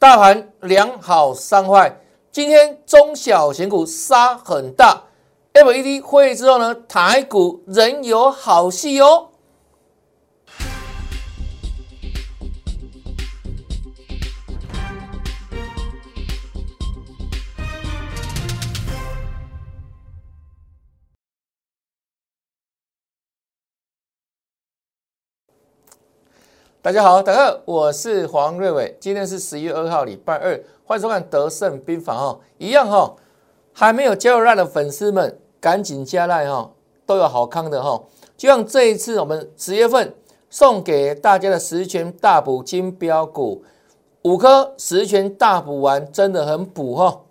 大盘两好三坏，今天中小型股杀很大。M E D 会议之后呢，台股仍有好戏哦。大家好，大家好，我是黄瑞伟，今天是十一月二号，礼拜二，欢迎收看德胜兵法哈，一样哈，还没有加入赖的粉丝们，赶紧加赖哈，都有好康的哈，就像这一次我们十月份送给大家的十全大补金标股五颗十全大补完，真的很补哈，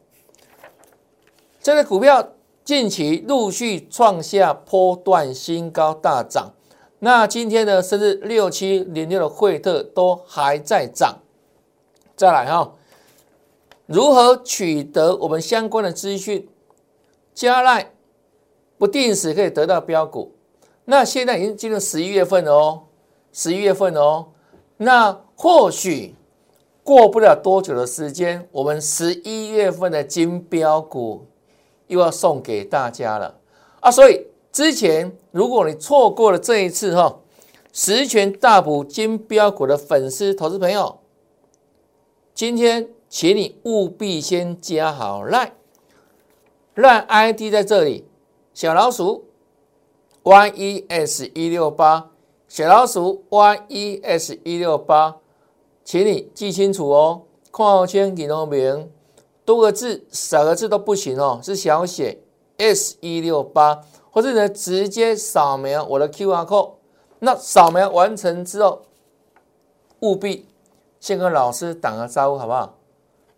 这个股票近期陆续创下波段新高，大涨。那今天呢，甚至六七零六的惠特都还在涨。再来哈，如何取得我们相关的资讯？加赖不定时可以得到标股。那现在已经进入十一月份了哦，十一月份了哦。那或许过不了多久的时间，我们十一月份的金标股又要送给大家了啊！所以。之前，如果你错过了这一次哈，十全大补金标股的粉丝投资朋友，今天请你务必先加好赖，赖 ID 在这里，小老鼠 yes 一六八，小老鼠 yes 一六八，请你记清楚哦，括号签给农名，多个字少个字都不行哦，是小写 s 一六八。或是呢，直接扫描我的 Q R code。那扫描完成之后，务必先跟老师打个招呼，好不好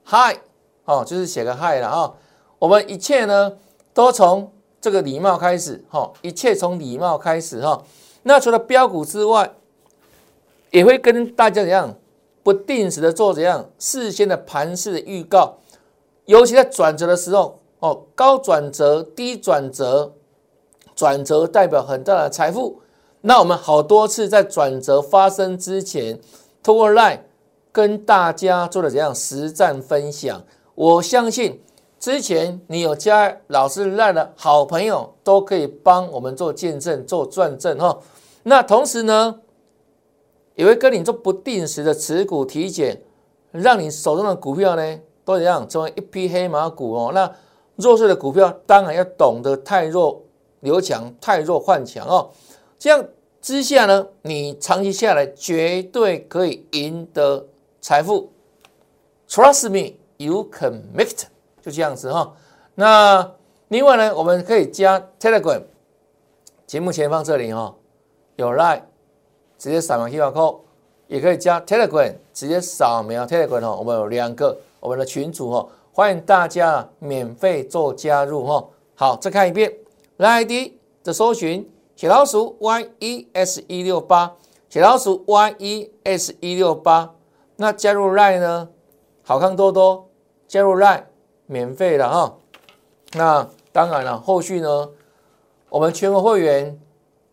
？Hi，哦，就是写个 Hi 了啊。我们一切呢，都从这个礼貌开始，哈，一切从礼貌开始，哈。那除了标股之外，也会跟大家怎样，不定时的做怎样事先的盘势的预告，尤其在转折的时候，哦，高转折、低转折。转折代表很大的财富，那我们好多次在转折发生之前，通过 Line 跟大家做了怎样实战分享。我相信之前你有加老师 Line 的好朋友，都可以帮我们做见证、做转正哈。那同时呢，也会跟你做不定时的持股体检，让你手中的股票呢都怎样成为一匹黑马股哦。那弱势的股票当然要懂得太弱。留强太弱换强哦，这样之下呢，你长期下来绝对可以赢得财富。Trust me, you can make it。就这样子哈。那另外呢，我们可以加 Telegram，节目前方这里哈有 Line，直接扫描 QR code，也可以加 Telegram，直接扫描 Telegram 哈。我们有两个我们的群组哈，欢迎大家免费做加入哈。好，再看一遍。ID 的搜寻，小老鼠 yes 一六八，小老鼠 yes 一六八。那加入 Line 呢？好看多多，加入 Line 免费的哈。那当然了，后续呢，我们全国会员，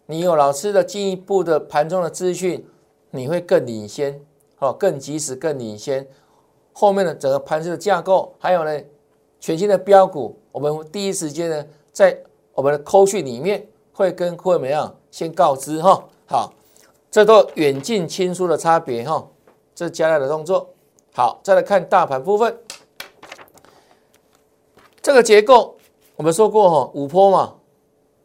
你有老师的进一步的盘中的资讯，你会更领先，哦，更及时，更领先。后面的整个盘势的架构，还有呢，全新的标股，我们第一时间呢，在我们的扣讯里面会跟各位怎么样？先告知哈，好，这都远近亲疏的差别哈，这是加大的动作。好，再来看大盘部分，这个结构我们说过哈，五波嘛，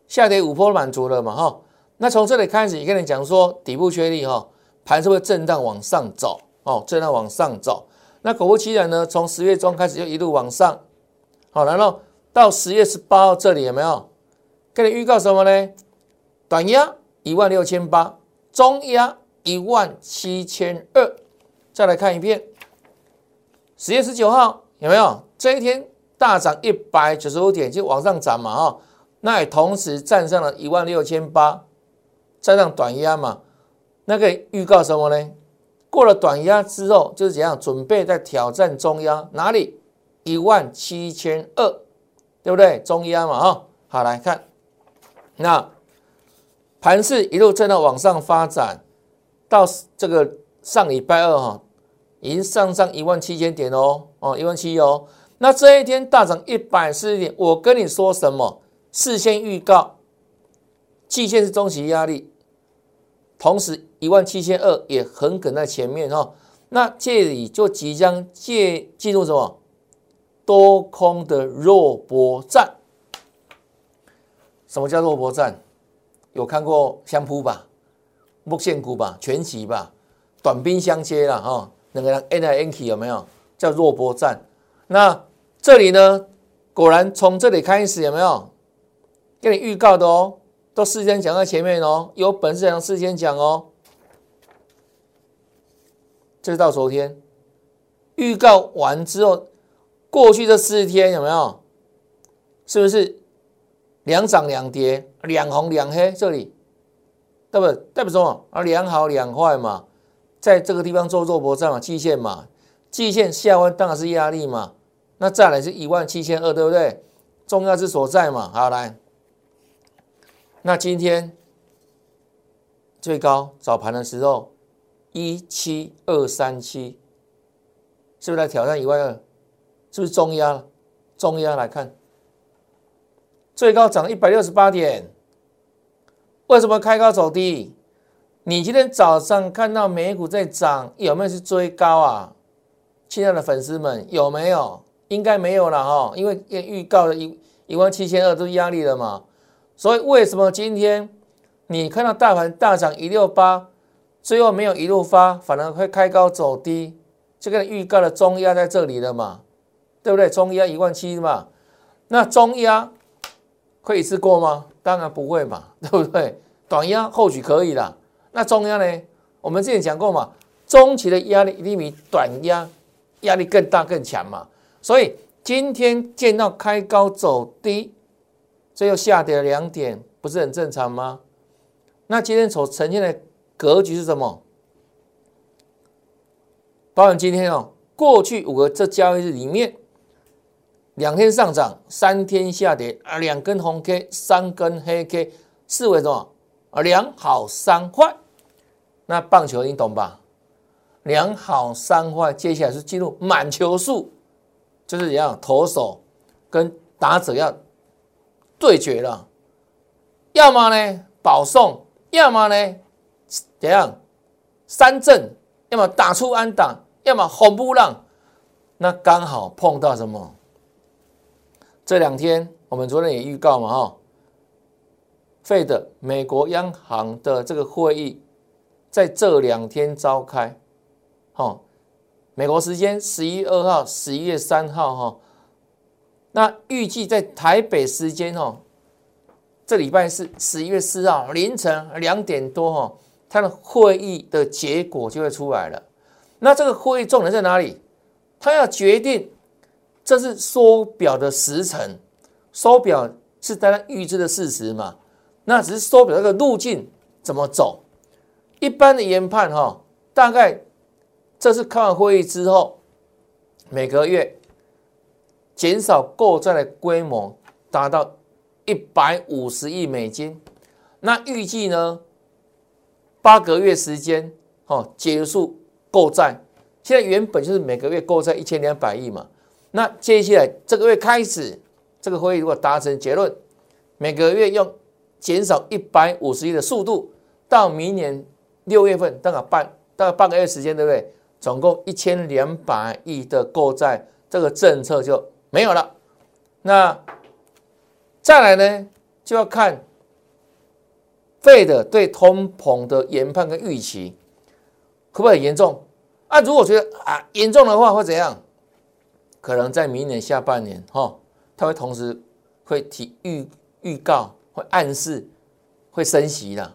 下跌五波满足了嘛哈，那从这里开始，你跟你讲说底部确立哈，盘是会震荡往上走哦，震荡往上走。那果不其然呢，从十月中开始就一路往上，好，然后到十月十八号这里有没有？跟你预告什么呢？短压一万六千八，中压一万七千二。再来看一遍，十月十九号有没有？这一天大涨一百九十五点，就往上涨嘛，哈。那也同时站上了一万六千八，站上短压嘛。那个预告什么呢？过了短压之后，就是怎样准备在挑战中压？哪里？一万七千二，对不对？中压嘛，哈。好，来看。那盘势一路震荡往上发展，到这个上礼拜二哈，已经上上一万七千点哦，哦，一万七哦。那这一天大涨一百四十点，我跟你说什么？事先预告，季线是中期压力，同时一万七千二也横梗在前面哈。那这里就即将借进入什么多空的弱波战？什么叫弱波战？有看过相扑吧？木线股吧？全集吧？短兵相接了哈。两个人 N 来 N 去有没有？叫弱波战。那这里呢？果然从这里开始有没有？给你预告的哦，都事先讲在前面哦，有本事讲事先讲哦。这是到昨天预告完之后，过去这四天有没有？是不是两涨两跌，两红两黑？这里对不对？代表什么？啊，两好两坏嘛，在这个地方做弱波战嘛，季线嘛，季线下弯当然是压力嘛。那再来是一万七千二，对不对？重要之所在嘛。好，来，那今天最高早盘的时候一七二三七，是不是来挑战一万二？是不是中压？中压来看，最高涨一百六十八点。为什么开高走低？你今天早上看到美股在涨，有没有去追高啊？亲爱的粉丝们，有没有？应该没有了哈，因为预告的一一万七千二都压力了嘛，所以为什么今天你看到大盘大涨一六八，最后没有一路发，反而会开高走低？这个预告的中压在这里了嘛，对不对？中压一万七嘛，那中压可以一次过吗？当然不会嘛，对不对？短压或许可以啦，那中压呢？我们之前讲过嘛，中期的压力一定比短压压力更大更强嘛。所以今天见到开高走低，这又下跌了两点，不是很正常吗？那今天所呈现的格局是什么？包含今天哦，过去五个这交易日里面，两天上涨，三天下跌啊，两根红 K，三根黑 K，视为什么啊？两好三坏。那棒球你懂吧？两好三坏，接下来是进入满球数。就是怎样，投手跟打者要对决了，要么呢保送，要么呢怎样三振，要么打出安打，要么红不让，那刚好碰到什么？这两天我们昨天也预告嘛，哈，费的美国央行的这个会议在这两天召开，哈。美国时间十一月二号、十一月三号，哈，那预计在台北时间哦，这礼拜是十一月四号凌晨两点多，哈，它的会议的结果就会出来了。那这个会议重点在哪里？它要决定这是缩表的时程，缩表是大家预知的事实嘛？那只是缩表这个路径怎么走？一般的研判，哈，大概。这是开完会议之后，每个月减少购债的规模达到一百五十亿美金。那预计呢，八个月时间，哦，结束购债。现在原本就是每个月购债一千两百亿嘛。那接下来这个月开始，这个会议如果达成结论，每个月用减少一百五十亿的速度，到明年六月份，大概半大概半个月时间，对不对？总共一千两百亿的购债，这个政策就没有了。那再来呢，就要看费的对通膨的研判跟预期，会不会很严重啊？如果觉得啊严重的话，会怎样？可能在明年下半年，哈，它会同时会提预预告，会暗示会升息的。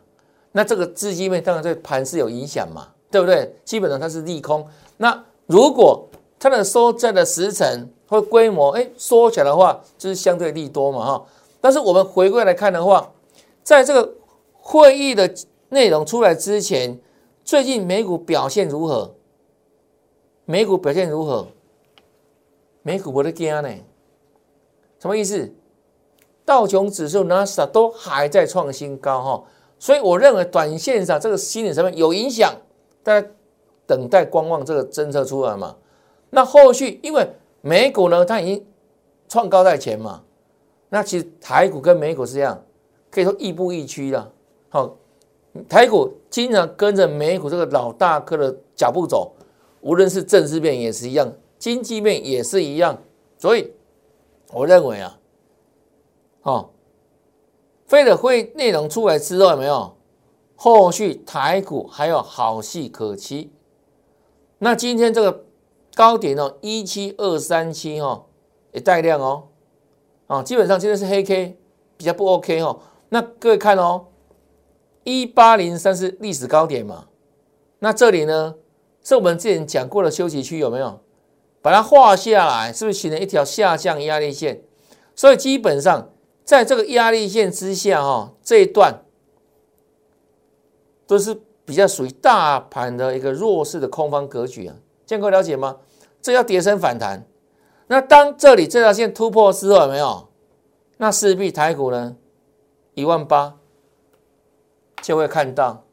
那这个资金面当然对盘是有影响嘛。对不对？基本上它是利空。那如果它的收债的时程或规模哎缩起来的话，就是相对利多嘛哈。但是我们回过来看的话，在这个会议的内容出来之前，最近美股表现如何？美股表现如何？美股我的惊呢？什么意思？道琼指数、纳斯达都还在创新高哈。所以我认为短线上这个心理层面有影响。大家等待观望这个政策出来嘛。那后续因为美股呢，它已经创高在前嘛，那其实台股跟美股是这样，可以说亦步亦趋的。好，台股经常跟着美股这个老大哥的脚步走，无论是政治面也是一样，经济面也是一样。所以我认为啊，哦，非得会内容出来之后有没有？后续台股还有好戏可期。那今天这个高点哦，一七二三七哦，也带量哦，啊，基本上今天是黑 K，比较不 OK 哦。那各位看哦，一八零三是历史高点嘛？那这里呢，是我们之前讲过的休息区有没有？把它画下来，是不是形成一条下降压力线？所以基本上在这个压力线之下哈，这一段。都是比较属于大盘的一个弱势的空方格局啊，建哥了解吗？这要跌升反弹，那当这里这条线突破之后，有没有？那势必台股呢一万八就会看到，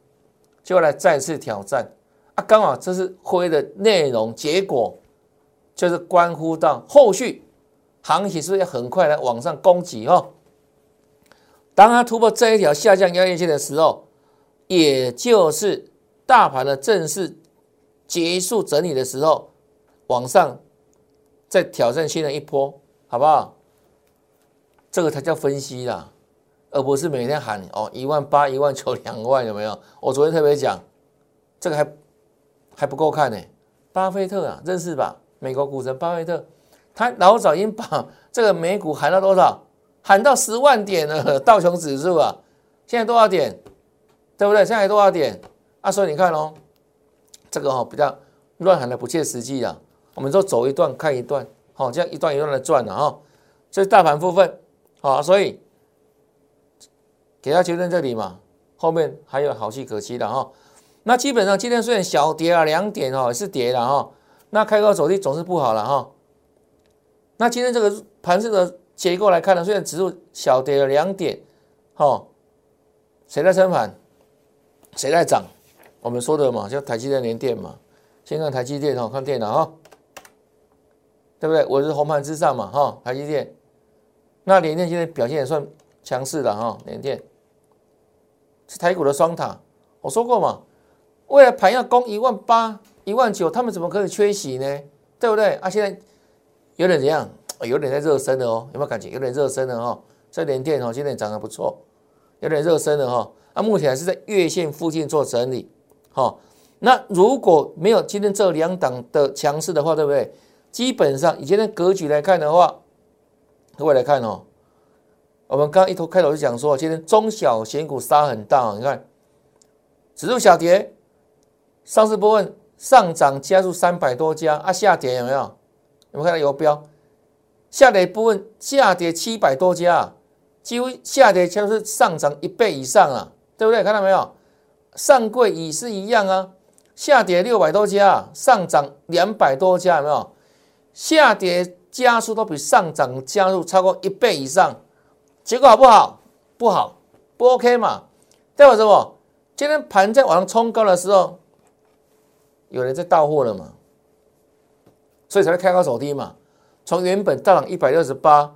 就会来再次挑战啊！刚好这是灰的内容，结果就是关乎到后续行情是不是要很快来往上攻击哦？当它突破这一条下降压力线的时候。也就是大盘的正式结束整理的时候，往上再挑战新的一波，好不好？这个才叫分析啦，而不是每天喊哦一万八、一万九、两万有没有？我昨天特别讲，这个还还不够看呢。巴菲特啊，认识吧？美国股神巴菲特，他老早已经把这个美股喊到多少？喊到十万点了，道琼指数啊，现在多少点？对不对？现在多少点？啊，所以你看哦，这个哈比较乱喊的不切实际啊。我们说走一段看一段，好，这样一段一段的转了哈。这是大盘部分，好，所以给他结论这里嘛，后面还有好戏可期的哈。那基本上今天虽然小跌啊，两点哦是跌了哈。那开高走低总是不好了哈。那今天这个盘势的结构来看呢，虽然指数小跌了两点，哈，谁在撑盘？谁在涨？我们说的嘛，就台积电、联电嘛。先看台积电哈，看电脑哈，对不对？我是红盘之上嘛哈，台积电。那联电现在表现也算强势的哈，联电是台股的双塔。我说过嘛，未来盘要攻一万八、一万九，他们怎么可以缺席呢？对不对？啊，现在有点怎样？有点在热身了哦，有没有感觉？有点热身了哈。这联电哦，今天涨得不错，有点热身了哈。那目前还是在月线附近做整理，好，那如果没有今天这两档的强势的话，对不对？基本上以今天格局来看的话，各位来看哦，我们刚刚一头开头就讲说，今天中小型股杀很大，哦你看指数小跌，上市部分上涨加速三百多家啊，下跌有没有？有没有看到油标？下跌部分下跌七百多家，几乎下跌就是上涨一倍以上啊。对不对？看到没有？上柜也是一样啊，下跌六百多家，上涨两百多家，有没有？下跌加速都比上涨加速超过一倍以上，结果好不好？不好，不 OK 嘛？代表什么？今天盘在往上冲高的时候，有人在到货了嘛？所以才会开高走低嘛？从原本大涨一百六十八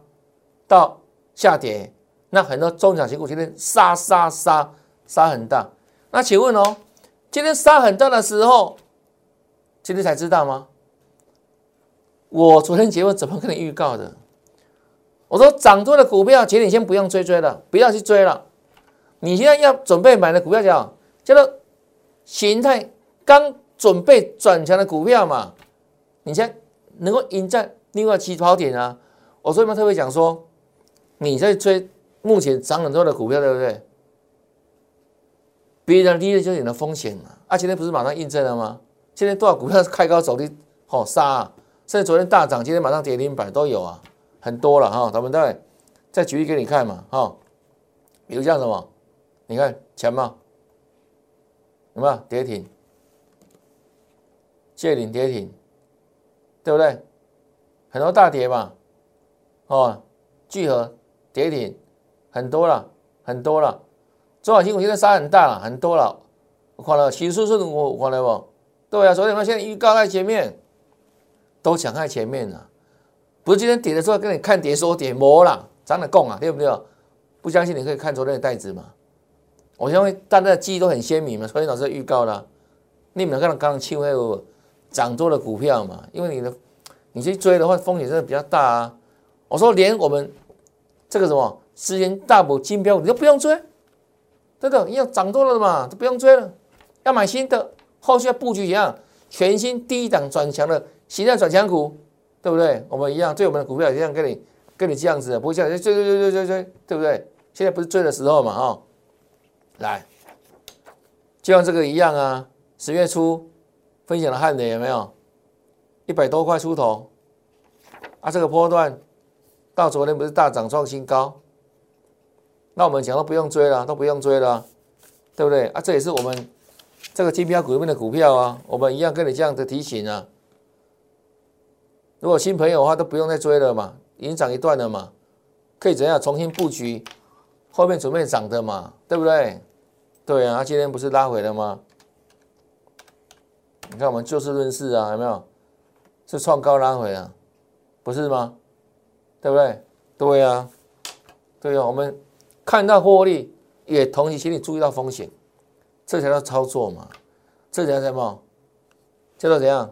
到下跌，那很多中小型股今天杀杀杀。杀很大，那请问哦，今天杀很大的时候，今天才知道吗？我昨天节目怎么跟你预告的？我说涨多的股票，请你先不用追追了，不要去追了。你现在要准备买的股票叫叫做形态刚准备转强的股票嘛？你先能够赢在另外起跑点啊！我昨天特别讲说，你在追目前涨很多的股票，对不对？别人低的就是你的风险嘛，啊，今天不是马上印证了吗？今天多少股票是开高走低，好杀，甚至昨天大涨，今天马上跌停板都有啊，很多了哈。咱们再再举例给你看嘛，哈，比如像什么，你看强茂，有没有跌停？借领跌停，对不对？很多大跌嘛，哦，聚合跌停，很多了，很多了。中小型股现在杀很大了，很多了。我看了，其实是我看了不？对啊，昨天我现在预告在前面，都抢在前面了。不是今天跌的时候跟你看跌说跌，没啦，涨得供啊，对不对？不相信你可以看昨天的袋子嘛。我因为大家的记忆都很鲜明嘛，昨天老师预告了，你们看到刚刚轻微涨多的股票嘛？因为你的你去追的话，风险真的比较大啊。我说连我们这个什么资源大补金标，你都不用追，真的，要涨多了嘛，都不用追了，要买新的，后续要布局一样，全新低档转强的形态转强股，对不对？我们一样，对我们的股票一样，跟你跟你这样子，不会像追追追追追追，对不对？现在不是追的时候嘛，哦。来，就像这个一样啊！十月初分享的汉雷有没有一百多块出头？啊，这个波段到昨天不是大涨创新高？那我们讲都不用追了，都不用追了，对不对？啊，这也是我们这个金标股里面的股票啊，我们一样跟你这样的提醒啊。如果新朋友的话，都不用再追了嘛，已经涨一段了嘛，可以怎样重新布局？后面准备涨的嘛，对不对？对啊，今天不是拉回了吗？你看我们就事论事啊，有没有？是创高拉回啊，不是吗？对不对？对啊，对啊，我们看到获利，也同时请你注意到风险，这才叫操作嘛，这才叫什么？叫做怎样？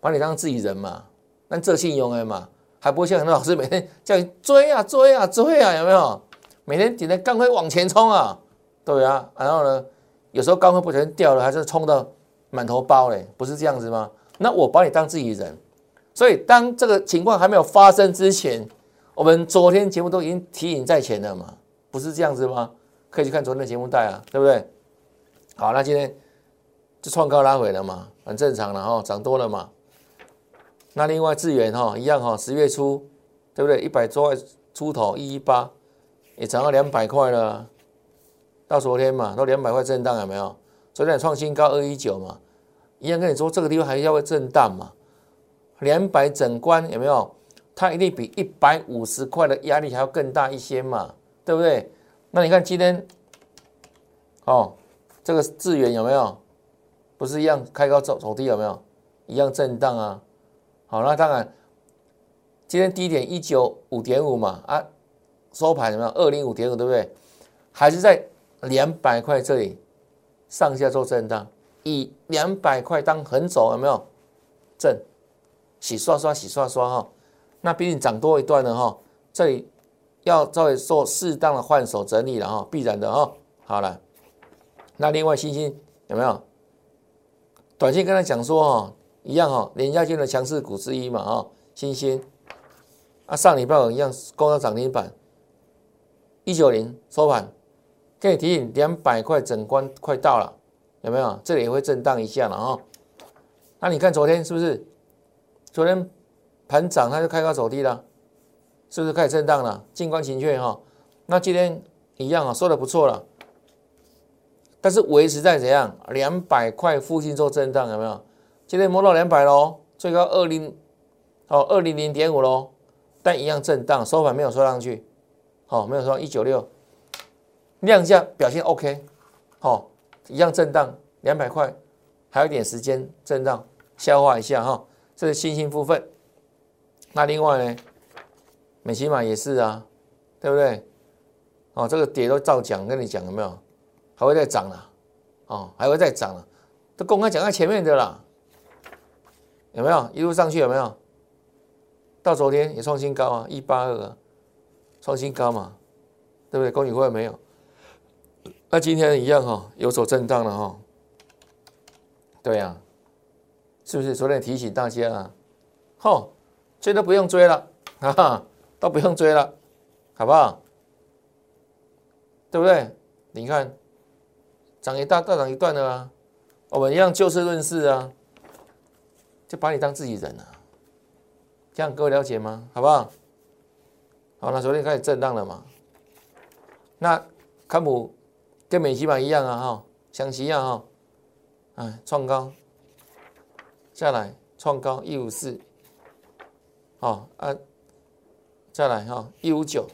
把你当自己人嘛，那这信用的嘛，还不会像很多老师每天叫你追啊追啊追啊，有没有？每天顶着钢盔往前冲啊！对啊，然后呢，有时候钢盔不小心掉了，还是冲到满头包嘞，不是这样子吗？那我把你当自己人，所以当这个情况还没有发生之前，我们昨天节目都已经提醒在前了嘛，不是这样子吗？可以去看昨天的节目带啊，对不对？好，那今天就创高拉回了嘛，很正常了哈，涨多了嘛。那另外智源哈一样哈，十月初对不对？一百多块出头一一八，也涨到两百块了。到昨天嘛，都两百块震荡有没有？昨天创新高二一九嘛，一样跟你说这个地方还要会震荡嘛，两百整关有没有？它一定比一百五十块的压力还要更大一些嘛，对不对？那你看今天，哦，这个智源有没有？不是一样开高走走低有没有？一样震荡啊。好，那当然，今天低点一九五点五嘛，啊，收盘有没有？二零五点五对不对？还是在。两百块这里上下做震荡，以两百块当横走有没有？震洗刷刷洗刷刷哈，那毕竟涨多一段了哈，这里要稍微做适当的换手整理了哈，必然的哈。好了，那另外星星有没有？短信跟他讲说哈，一样哈，连家军的强势股之一嘛哈，星星啊上礼拜一样攻到涨停板，一九零收盘。可以提醒，两百块整关快到了，有没有？这里也会震荡一下了啊。那你看昨天是不是？昨天盘涨，它就开高走低了，是不是开始震荡了？静观情却哈。那今天一样啊，说的不错了，但是维持在怎样？两百块附近做震荡，有没有？今天摸到两百喽，最高二零哦，二零零点五喽，但一样震荡，收盘没有收上去，好，没有收一九六。量价表现 OK，好，一样震荡两百块，还有一点时间震荡消化一下哈，这是新兴部分。那另外呢，美琪玛也是啊，对不对？哦，这个跌都照讲，跟你讲有没有？还会再涨了，哦，还会再涨了，都公开讲在前面的啦，有没有一路上去有没有？到昨天也创新高啊，一八二，创新高嘛，对不对？恭喜各位没有？那今天一样哈，有所震荡了哈。对呀，是不是昨天提醒大家啊？吼，追都不用追了，哈哈，都不用追了，好不好？对不对？你看，涨一大，大涨一段的啊。我们一样就事论事啊，就把你当自己人啊。这样各位了解吗？好不好？好，那昨天开始震荡了嘛？那康普。跟美基板一样啊，哈，相齐一样哈，哎，创高下来，创高一五四，好啊，再来哈，一五九，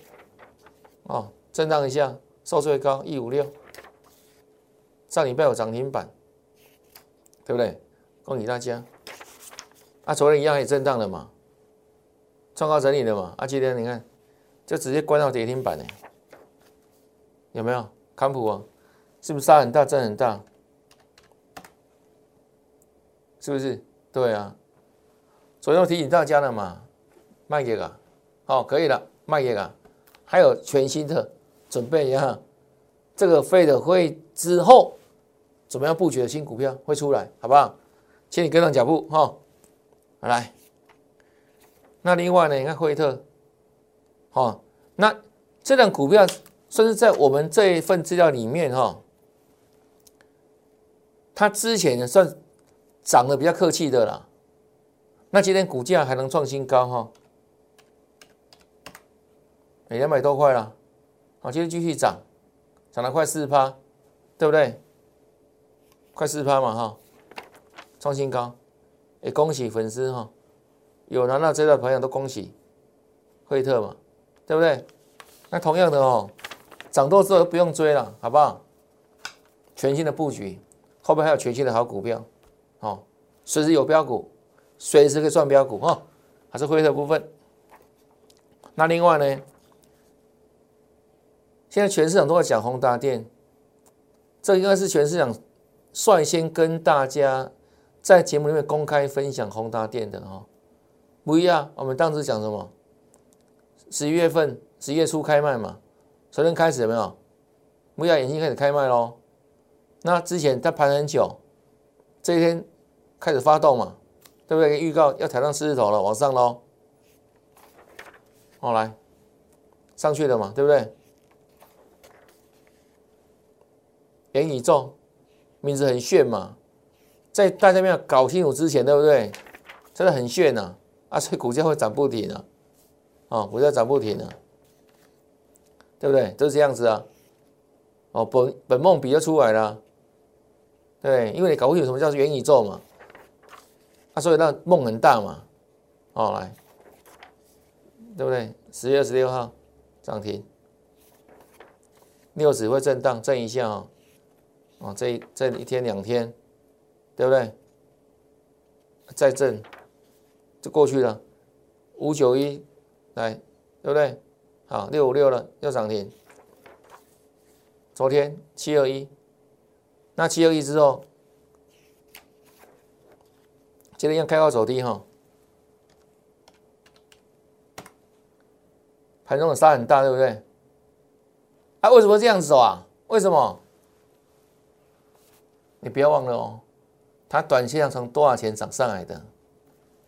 哦，震荡一下，收最高一五六，上礼拜有涨停板，对不对？恭喜大家。啊，昨天一样也震荡了嘛，创高整理了嘛。啊，今天你看，就直接关到跌停板呢，有没有？康普啊，是不是杀很大，震很大？是不是？对啊。昨天我提醒大家了嘛，卖给啊，好，可以了，卖给啊。还有全新的准备一下，这个费的会之后怎么样布局的新股票会出来，好不好？请你跟上脚步哈。来，那另外呢？你看惠特，哈，那这档股票算是在我们这一份资料里面哈，它之前呢算涨得比较客气的啦。那今天股价还能创新高哈？哎两百多块了，好，今天继续涨，涨了快四趴，对不对？快四趴嘛哈，创新高，也恭喜粉丝哈，有拿到这的朋友都恭喜，惠特嘛，对不对？那同样的哦，涨多之后不用追了，好不好？全新的布局，后面还有全新的好股票，哦，随时有标股，随时可以赚标股哈，还是灰色部分。那另外呢？现在全市场都在讲宏达电，这应该是全市场率先跟大家在节目里面公开分享宏达电的哈。不一样，我们当时讲什么？十一月份十一月初开卖嘛，昨天开始有没有？不一样，已经开始开卖喽。那之前它盘很久，这一天开始发动嘛，对不对？预告要抬上四字头了，往上喽。好来，上去了嘛，对不对？元宇宙名字很炫嘛，在大家没有搞清楚之前，对不对？真的很炫呐，啊，所以股价会涨不停啊，哦，股价涨不停啊，对不对？都是这样子啊，哦，本本梦比就出来了，对，因为你搞不清楚什么叫元宇宙嘛，啊，所以那梦很大嘛，哦，来，对不对？十月二十六号涨停，六指会震荡震一下啊。啊，这这一天两天，对不对？再震就过去了，五九一来，对不对？好，六五六了，又涨停。昨天七二一，那七二一之后，今天要开高走低哈，盘中的杀很大，对不对？啊，为什么这样子走啊？为什么？你不要忘了哦，它短线上从多少钱涨上来的？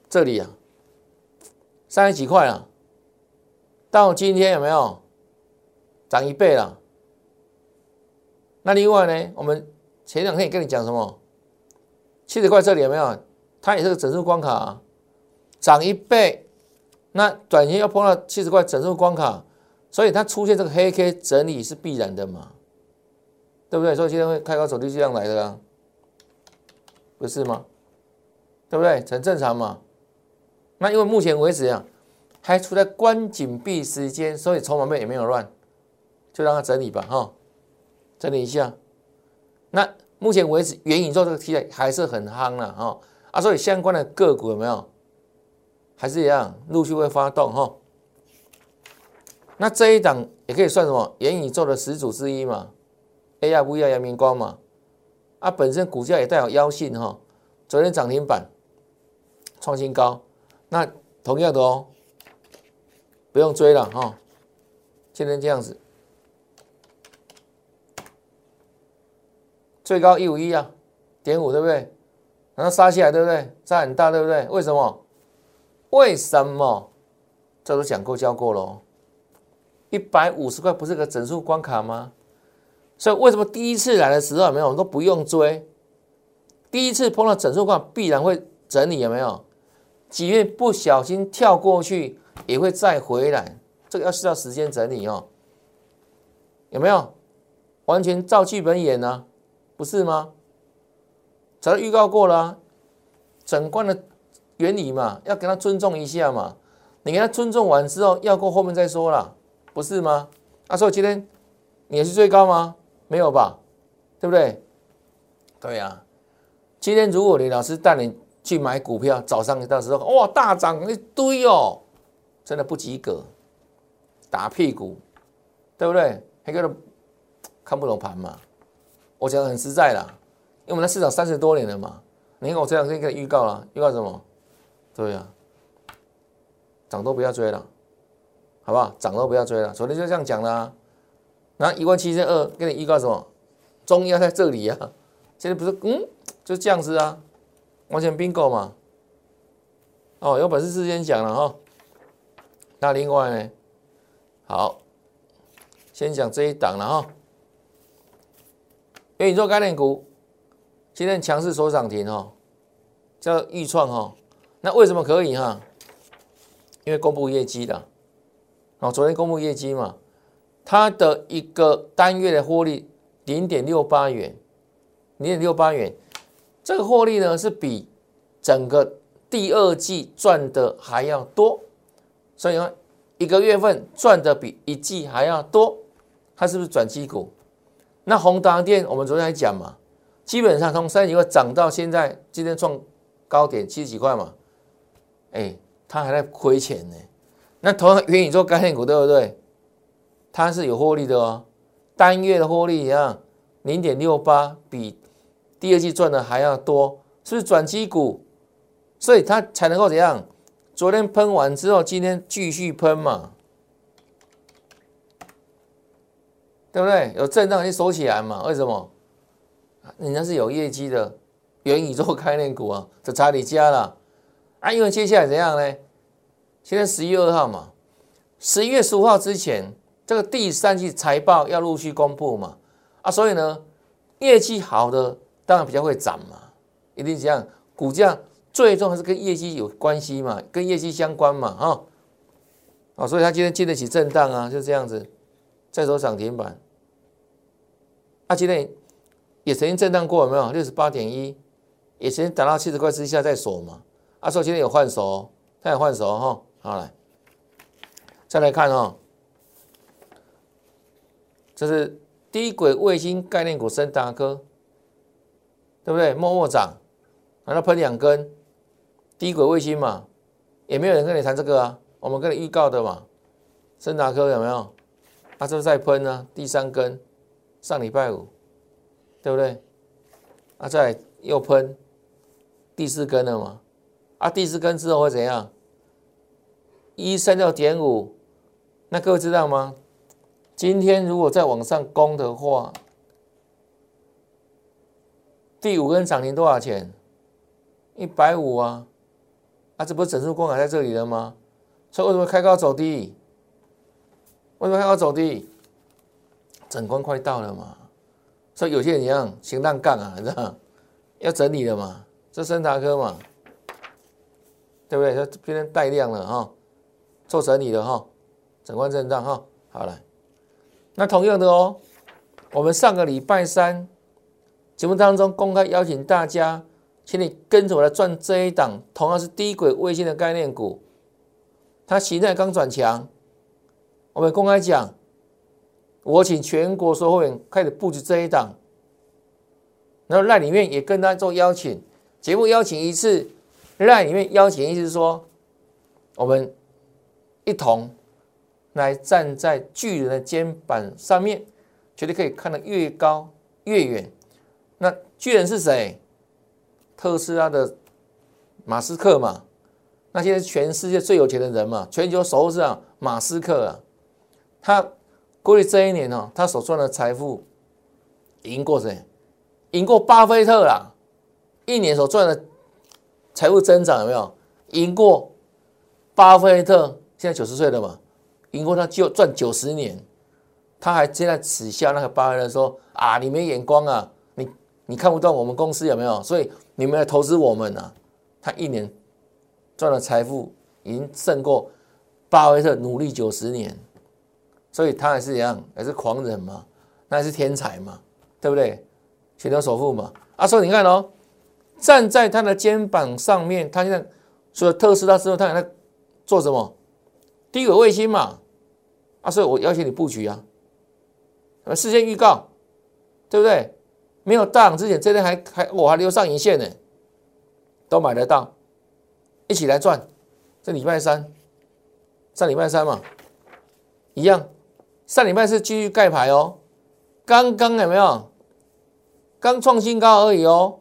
这里啊，三十几块啊，到今天有没有涨一倍了？那另外呢，我们前两天也跟你讲什么？七十块这里有没有？它也是个整数关卡，涨一倍，那短期要碰到七十块整数关卡，所以它出现这个黑 K 整理是必然的嘛？对不对？所以今天会开高走低这样来的啊。不是吗？对不对？很正常嘛。那因为目前为止啊，还处在关紧闭时间，所以筹码面也没有乱，就让它整理吧，哈，整理一下。那目前为止，元宇宙这个题材还是很夯了，哈啊，所以相关的个股有没有？还是一样，陆续会发动，哈。那这一档也可以算什么？元宇宙的始祖之一嘛，A R V R 阳明光嘛。啊本身股价也带有妖性哈，昨天涨停板创新高，那同样的哦，不用追了哈，今天这样子，最高一五一啊，点五对不对？然后杀下来对不对？杀很大对不对？为什么？为什么？这都讲过教过了，一百五十块不是个整数关卡吗？所以为什么第一次来的时候有没有都不用追？第一次碰到整数关必然会整理有没有？即便不小心跳过去也会再回来，这个要需要时间整理哦。有没有？完全照剧本演呢？不是吗？早就预告过了，整贯的原理嘛，要给他尊重一下嘛。你给他尊重完之后，要过后面再说了，不是吗？啊，所以今天你是最高吗？没有吧，对不对？对呀，今天如果你老师带你去买股票，早上你到时候哇大涨一堆哦，真的不及格，打屁股，对不对？还个人 看不懂盘嘛？我讲的很实在啦，因为我们在市场三十多年了嘛。你看我这两天给你预告了，预告什么？对呀，涨都不要追了，好不好？涨都不要追了。昨天就这样讲啦。那一万七千二给你预告什么？中央在这里呀。现在不是嗯，就这样子啊，完全 bingo 嘛。哦，有本事事先讲了哈。那另外呢，好，先讲这一档了哈。元宇宙概念股今天强势收涨停哈，叫预创哈。那为什么可以哈？因为公布业绩的，哦，昨天公布业绩嘛，它的一个单月的获利零点六八元。零点六八元，这个获利呢是比整个第二季赚的还要多，所以呢一个月份赚的比一季还要多，它是不是转机股？那宏达电我们昨天还讲嘛，基本上从三十几块涨到现在，今天创高点七十几块嘛，哎，它还在亏钱呢。那同样元宇宙概念股对不对？它是有获利的哦，单月的获利一样，零点六八比。第二季赚的还要多，是不是转机股？所以它才能够怎样？昨天喷完之后，今天继续喷嘛，对不对？有震荡就收起来嘛？为什么？人家是有业绩的元宇宙概念股啊，这查理家了啊。因为接下来怎样呢？现在十一月二号嘛，十一月十五号之前，这个第三季财报要陆续公布嘛啊，所以呢，业绩好的。当然比较会涨嘛，一定这样，股价最终还是跟业绩有关系嘛，跟业绩相关嘛，哈，啊，所以它今天经得起震荡啊，就这样子，再走涨停板，啊，今天也曾经震荡过，有没有？六十八点一，也曾经打到七十块之下再锁嘛，啊，说今天有换手，它有换手哈，好来，再来看哈，这是低轨卫星概念股深大科。对不对？默默涨，然后喷两根低轨卫星嘛，也没有人跟你谈这个啊。我们跟你预告的嘛，森达科有没有？它是不是在喷呢？第三根，上礼拜五，对不对？啊，再又喷第四根了嘛？啊，第四根之后会怎样？一三六点五，那各位知道吗？今天如果再往上攻的话，第五根涨停多少钱？一百五啊！啊，这不是整数关卡在这里了吗？所以为什么开高走低？为什么开高走低？整关快到了嘛！所以有些人一样行浪杠啊，你知道要整理了嘛？这森达科嘛，对不对？它今天带量了哈，做整理了哈，整关震荡哈。好了，那同样的哦，我们上个礼拜三。节目当中公开邀请大家，请你跟着我来赚这一档，同样是低轨卫星的概念股，它形态刚转强。我们公开讲，我请全国所有会员开始布局这一档，然后赖里面也跟大家做邀请，节目邀请一次，赖里面邀请意思是说，我们一同来站在巨人的肩膀上面，绝对可以看得越高越远。那巨人是谁？特斯拉的马斯克嘛？那些全世界最有钱的人嘛？全球首富是啊，马斯克啊。他过去这一年哦，他所赚的财富赢过谁？赢过巴菲特啦！一年所赚的财富增长有没有赢过巴菲特？现在九十岁了嘛，赢过他就赚九十年。他还现在耻笑那个巴菲特说：“啊，你没眼光啊！”你看不到我们公司有没有？所以你们来投资我们呢？他一年赚的财富已经胜过巴菲特努力九十年，所以他还是一样，还是狂人嘛，那还是天才嘛，对不对？全球首富嘛。啊，所以你看哦，站在他的肩膀上面，他现在除了特斯拉之后，他还在做什么？低轨卫星嘛。啊，所以我邀请你布局啊，事先预告，对不对？没有大涨之前，这天还还我还留上影线呢，都买得到，一起来赚。这礼拜三，上礼拜三嘛，一样。上礼拜是继续盖牌哦，刚刚有没有？刚创新高而已哦，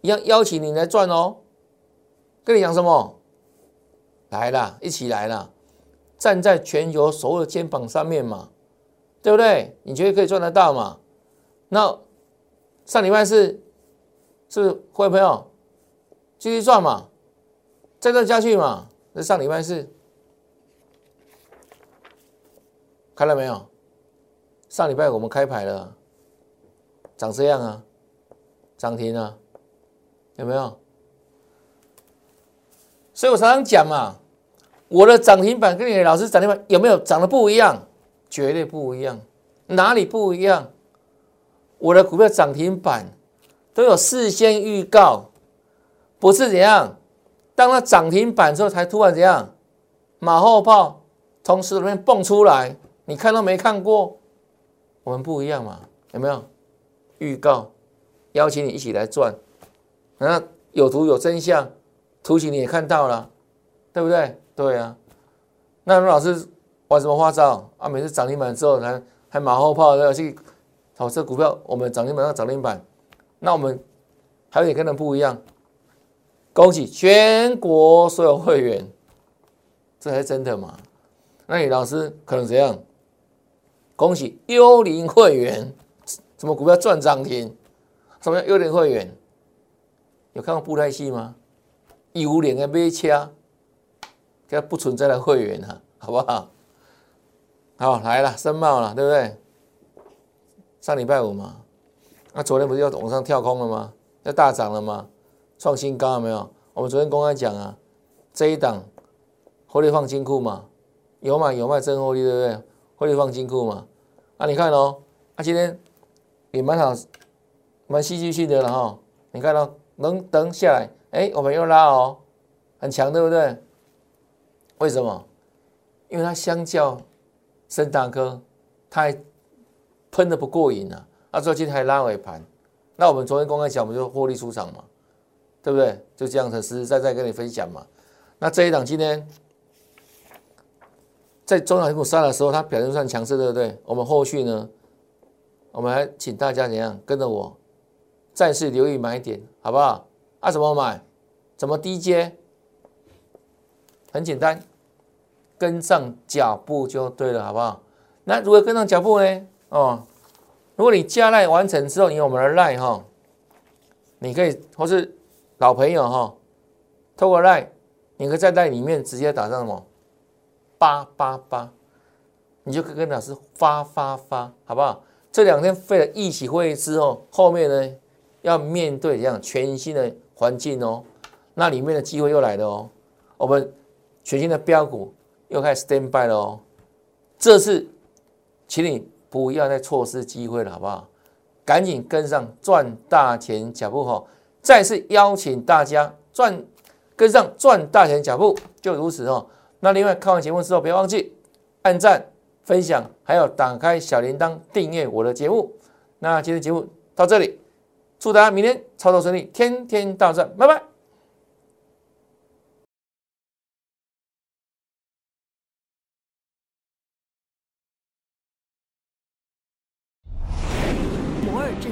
一样邀请你来赚哦。跟你讲什么？来了，一起来了，站在全球所有的肩膀上面嘛，对不对？你觉得可以赚得到嘛？那上礼拜是是不是各位朋友继续赚嘛？再赚下去嘛？那上礼拜是。看到没有？上礼拜我们开牌了，长这样啊，涨停啊，有没有？所以我常常讲嘛，我的涨停板跟你的老师涨停板有没有涨得不一样？绝对不一样，哪里不一样？我的股票涨停板都有事先预告，不是怎样？当它涨停板之后才突然怎样？马后炮从石头面蹦出来。你看都没看过，我们不一样嘛？有没有预告？邀请你一起来赚，那有图有真相，图形你也看到了，对不对？对啊。那老师玩什么花招啊？每次涨停板之后还还马后炮要去好这股票，我们涨停板上涨停板，那我们还有点跟人不一样。恭喜全国所有会员，这才是真的嘛？那你老师可能怎样？恭喜幽灵会员，什么股票赚涨停？什么叫幽灵会员？有看过布袋戏吗？幽灵的马车，叫不存在的会员啊，好不好？好来了，申茂了，对不对？上礼拜五嘛，那昨天不是要往上跳空了吗？要大涨了吗？创新高了没有？我们昨天公开讲啊，这一档获利放金库嘛，有买有卖真获利，对不对？获利放金库嘛？啊，你看哦，啊，今天也蛮好，蛮戏剧性的了哈。你看到能等下来，哎，我们又拉哦，很强，对不对？为什么？因为它相较深大科，它还喷的不过瘾啊。啊，最后今天还拉尾盘，那我们昨天公开讲，我们就获利出场嘛，对不对？就这样子实实在在跟你分享嘛。那这一档今天。在中小股杀的时候，它表现算强势，对不对？我们后续呢，我们还请大家怎样跟着我，再次留意买点，好不好？啊，怎么买？怎么低阶？很简单，跟上脚步就对了，好不好？那如何跟上脚步呢？哦，如果你加赖完成之后，你有我们的赖哈，你可以或是老朋友哈，透过赖，你可以在赖里面直接打上什么？八八八，你就可以跟老师发发发，好不好？这两天费了一起会议之后，后面呢要面对这样全新的环境哦，那里面的机会又来了哦，我们全新的标股又开始 stand by 了哦，这次请你不要再错失机会了，好不好？赶紧跟上赚大钱脚步哈！再次邀请大家赚跟上赚大钱脚步，就如此哦。那另外看完节目之后，别忘记按赞、分享，还有打开小铃铛订阅我的节目。那今天节目到这里，祝大家明天操作顺利，天天大赚，拜拜。